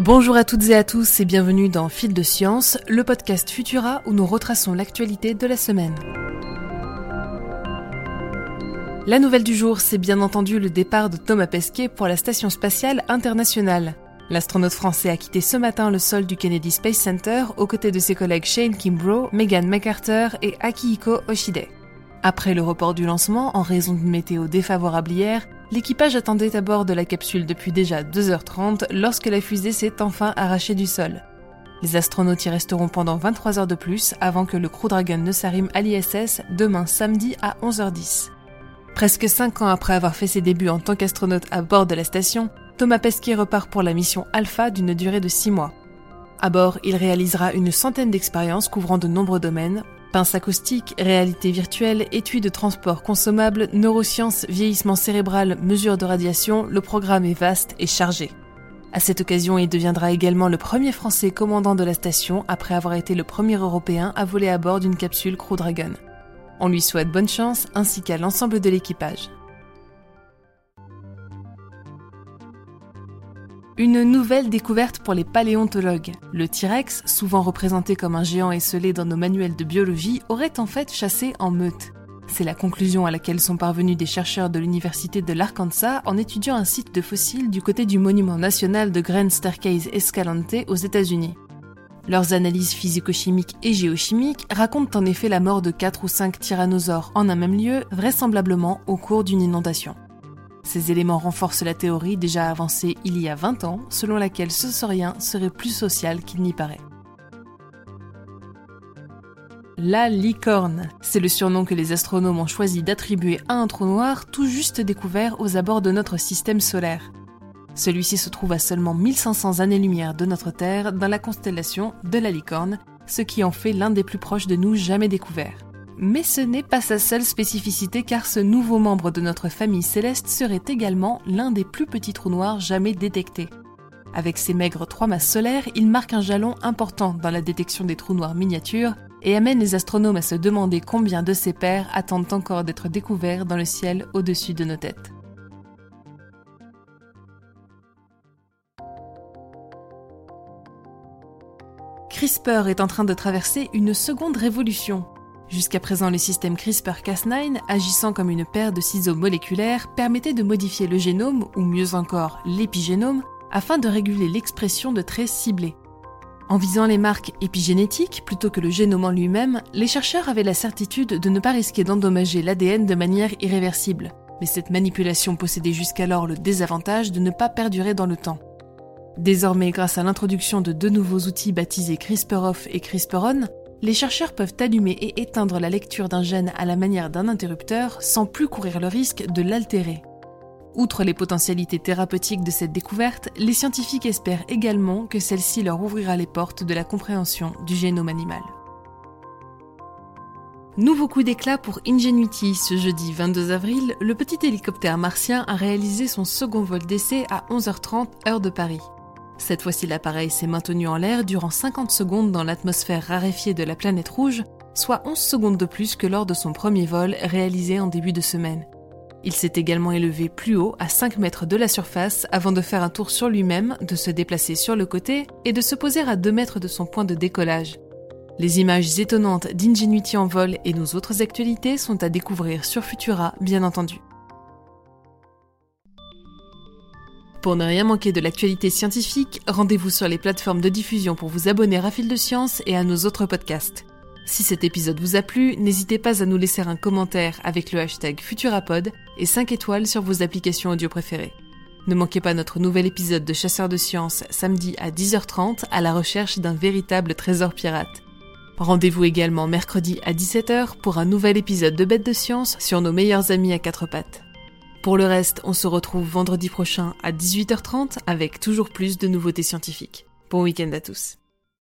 Bonjour à toutes et à tous et bienvenue dans Fil de Science, le podcast Futura où nous retraçons l'actualité de la semaine. La nouvelle du jour, c'est bien entendu le départ de Thomas Pesquet pour la Station spatiale internationale. L'astronaute français a quitté ce matin le sol du Kennedy Space Center aux côtés de ses collègues Shane Kimbrough, Megan McArthur et Akihiko Oshide. Après le report du lancement en raison d'une météo défavorable hier, l'équipage attendait à bord de la capsule depuis déjà 2h30 lorsque la fusée s'est enfin arrachée du sol. Les astronautes y resteront pendant 23 heures de plus avant que le Crew Dragon ne s'arrime à l'ISS demain samedi à 11h10. Presque 5 ans après avoir fait ses débuts en tant qu'astronaute à bord de la station, Thomas Pesquet repart pour la mission Alpha d'une durée de 6 mois. À bord, il réalisera une centaine d'expériences couvrant de nombreux domaines, Pince acoustique, réalité virtuelle, études de transport consommable, neurosciences, vieillissement cérébral, mesures de radiation, le programme est vaste et chargé. À cette occasion, il deviendra également le premier Français commandant de la station après avoir été le premier Européen à voler à bord d'une capsule Crew Dragon. On lui souhaite bonne chance ainsi qu'à l'ensemble de l'équipage. Une nouvelle découverte pour les paléontologues. Le T-Rex, souvent représenté comme un géant esselé dans nos manuels de biologie, aurait en fait chassé en meute. C'est la conclusion à laquelle sont parvenus des chercheurs de l'Université de l'Arkansas en étudiant un site de fossiles du côté du monument national de Grand Staircase Escalante aux États-Unis. Leurs analyses physico-chimiques et géochimiques racontent en effet la mort de 4 ou 5 tyrannosaures en un même lieu, vraisemblablement au cours d'une inondation. Ces éléments renforcent la théorie déjà avancée il y a 20 ans, selon laquelle ce saurien serait plus social qu'il n'y paraît. La licorne, c'est le surnom que les astronomes ont choisi d'attribuer à un trou noir tout juste découvert aux abords de notre système solaire. Celui-ci se trouve à seulement 1500 années-lumière de notre Terre dans la constellation de la licorne, ce qui en fait l'un des plus proches de nous jamais découverts. Mais ce n'est pas sa seule spécificité car ce nouveau membre de notre famille céleste serait également l'un des plus petits trous noirs jamais détectés. Avec ses maigres trois masses solaires, il marque un jalon important dans la détection des trous noirs miniatures et amène les astronomes à se demander combien de ses pairs attendent encore d'être découverts dans le ciel au-dessus de nos têtes. CRISPR est en train de traverser une seconde révolution. Jusqu'à présent, le système CRISPR-Cas9, agissant comme une paire de ciseaux moléculaires, permettait de modifier le génome, ou mieux encore l'épigénome, afin de réguler l'expression de traits ciblés. En visant les marques épigénétiques plutôt que le génome en lui-même, les chercheurs avaient la certitude de ne pas risquer d'endommager l'ADN de manière irréversible. Mais cette manipulation possédait jusqu'alors le désavantage de ne pas perdurer dans le temps. Désormais, grâce à l'introduction de deux nouveaux outils baptisés CRISPR-Off et CRISPR-On, les chercheurs peuvent allumer et éteindre la lecture d'un gène à la manière d'un interrupteur sans plus courir le risque de l'altérer. Outre les potentialités thérapeutiques de cette découverte, les scientifiques espèrent également que celle-ci leur ouvrira les portes de la compréhension du génome animal. Nouveau coup d'éclat pour Ingenuity. Ce jeudi 22 avril, le petit hélicoptère martien a réalisé son second vol d'essai à 11h30 heure de Paris. Cette fois-ci, l'appareil s'est maintenu en l'air durant 50 secondes dans l'atmosphère raréfiée de la planète rouge, soit 11 secondes de plus que lors de son premier vol réalisé en début de semaine. Il s'est également élevé plus haut, à 5 mètres de la surface, avant de faire un tour sur lui-même, de se déplacer sur le côté et de se poser à 2 mètres de son point de décollage. Les images étonnantes d'Ingenuity en vol et nos autres actualités sont à découvrir sur Futura, bien entendu. Pour ne rien manquer de l'actualité scientifique, rendez-vous sur les plateformes de diffusion pour vous abonner à Fil de Science et à nos autres podcasts. Si cet épisode vous a plu, n'hésitez pas à nous laisser un commentaire avec le hashtag Futurapod et 5 étoiles sur vos applications audio préférées. Ne manquez pas notre nouvel épisode de Chasseurs de Science samedi à 10h30 à la recherche d'un véritable trésor pirate. Rendez-vous également mercredi à 17h pour un nouvel épisode de Bêtes de Science sur nos meilleurs amis à quatre pattes. Pour le reste, on se retrouve vendredi prochain à 18h30 avec toujours plus de nouveautés scientifiques. Bon week-end à tous.